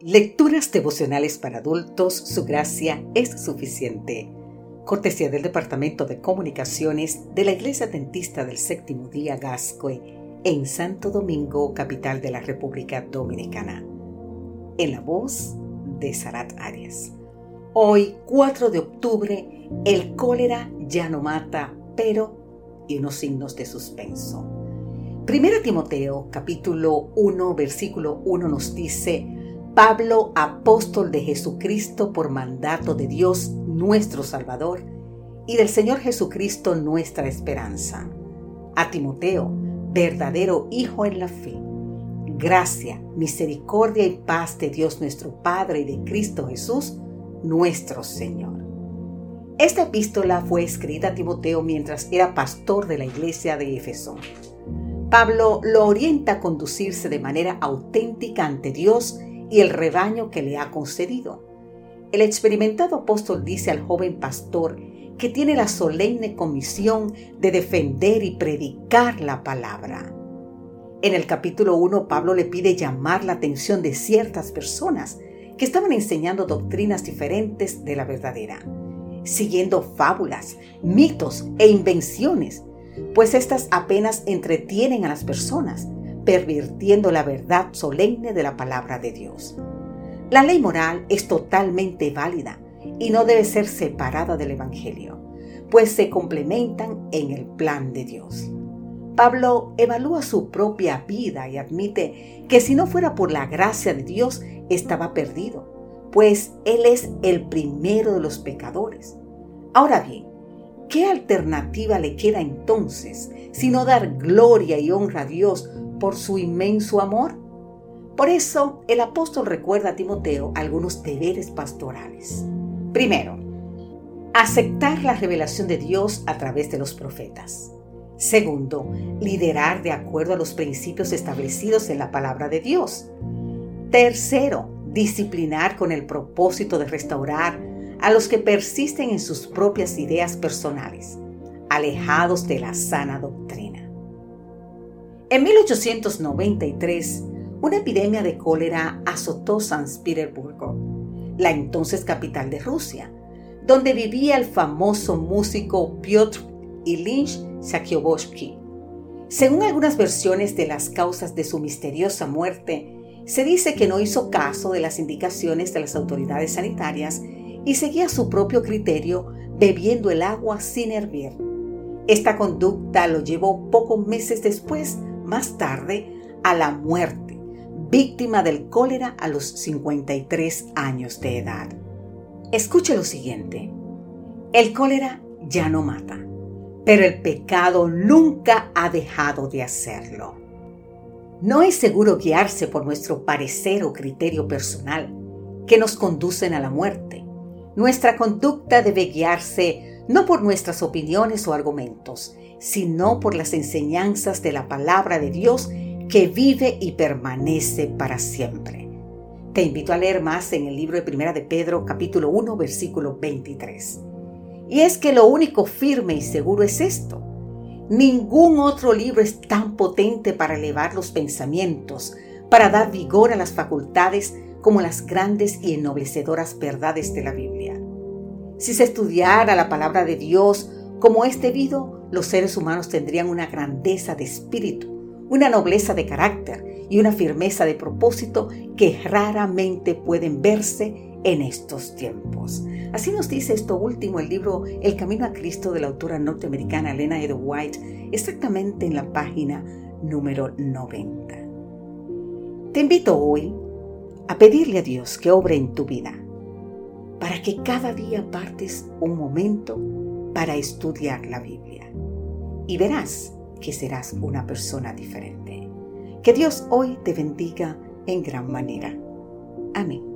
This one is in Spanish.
Lecturas devocionales para adultos, su gracia es suficiente. Cortesía del Departamento de Comunicaciones de la Iglesia Dentista del Séptimo Día Gascoe en Santo Domingo, capital de la República Dominicana. En la voz de Sarat Arias. Hoy, 4 de octubre, el cólera ya no mata, pero y unos signos de suspenso. Primera Timoteo, capítulo 1, versículo 1 nos dice, Pablo, apóstol de Jesucristo por mandato de Dios nuestro Salvador y del Señor Jesucristo nuestra esperanza. A Timoteo, verdadero Hijo en la fe. Gracia, misericordia y paz de Dios nuestro Padre y de Cristo Jesús, nuestro Señor. Esta epístola fue escrita a Timoteo mientras era pastor de la iglesia de Éfeso. Pablo lo orienta a conducirse de manera auténtica ante Dios y el rebaño que le ha concedido. El experimentado apóstol dice al joven pastor que tiene la solemne comisión de defender y predicar la palabra. En el capítulo 1, Pablo le pide llamar la atención de ciertas personas que estaban enseñando doctrinas diferentes de la verdadera, siguiendo fábulas, mitos e invenciones, pues éstas apenas entretienen a las personas pervirtiendo la verdad solemne de la palabra de Dios. La ley moral es totalmente válida y no debe ser separada del Evangelio, pues se complementan en el plan de Dios. Pablo evalúa su propia vida y admite que si no fuera por la gracia de Dios estaba perdido, pues Él es el primero de los pecadores. Ahora bien, ¿qué alternativa le queda entonces sino dar gloria y honra a Dios por su inmenso amor. Por eso el apóstol recuerda a Timoteo algunos deberes pastorales. Primero, aceptar la revelación de Dios a través de los profetas. Segundo, liderar de acuerdo a los principios establecidos en la palabra de Dios. Tercero, disciplinar con el propósito de restaurar a los que persisten en sus propias ideas personales, alejados de la sana doctrina. En 1893, una epidemia de cólera azotó San Petersburgo, la entonces capital de Rusia, donde vivía el famoso músico Piotr Ilyich Sakyovsky. Según algunas versiones de las causas de su misteriosa muerte, se dice que no hizo caso de las indicaciones de las autoridades sanitarias y seguía su propio criterio bebiendo el agua sin hervir. Esta conducta lo llevó pocos meses después más tarde a la muerte, víctima del cólera a los 53 años de edad. Escuche lo siguiente. El cólera ya no mata, pero el pecado nunca ha dejado de hacerlo. No es seguro guiarse por nuestro parecer o criterio personal que nos conducen a la muerte. Nuestra conducta debe guiarse no por nuestras opiniones o argumentos, sino por las enseñanzas de la palabra de Dios que vive y permanece para siempre. Te invito a leer más en el libro de Primera de Pedro, capítulo 1, versículo 23. Y es que lo único firme y seguro es esto. Ningún otro libro es tan potente para elevar los pensamientos, para dar vigor a las facultades como las grandes y ennoblecedoras verdades de la Biblia. Si se estudiara la palabra de Dios como es debido, los seres humanos tendrían una grandeza de espíritu, una nobleza de carácter y una firmeza de propósito que raramente pueden verse en estos tiempos. Así nos dice esto último el libro El Camino a Cristo de la autora norteamericana Elena Ed White, exactamente en la página número 90. Te invito hoy a pedirle a Dios que obre en tu vida, para que cada día partes un momento para estudiar la Biblia. Y verás que serás una persona diferente. Que Dios hoy te bendiga en gran manera. Amén.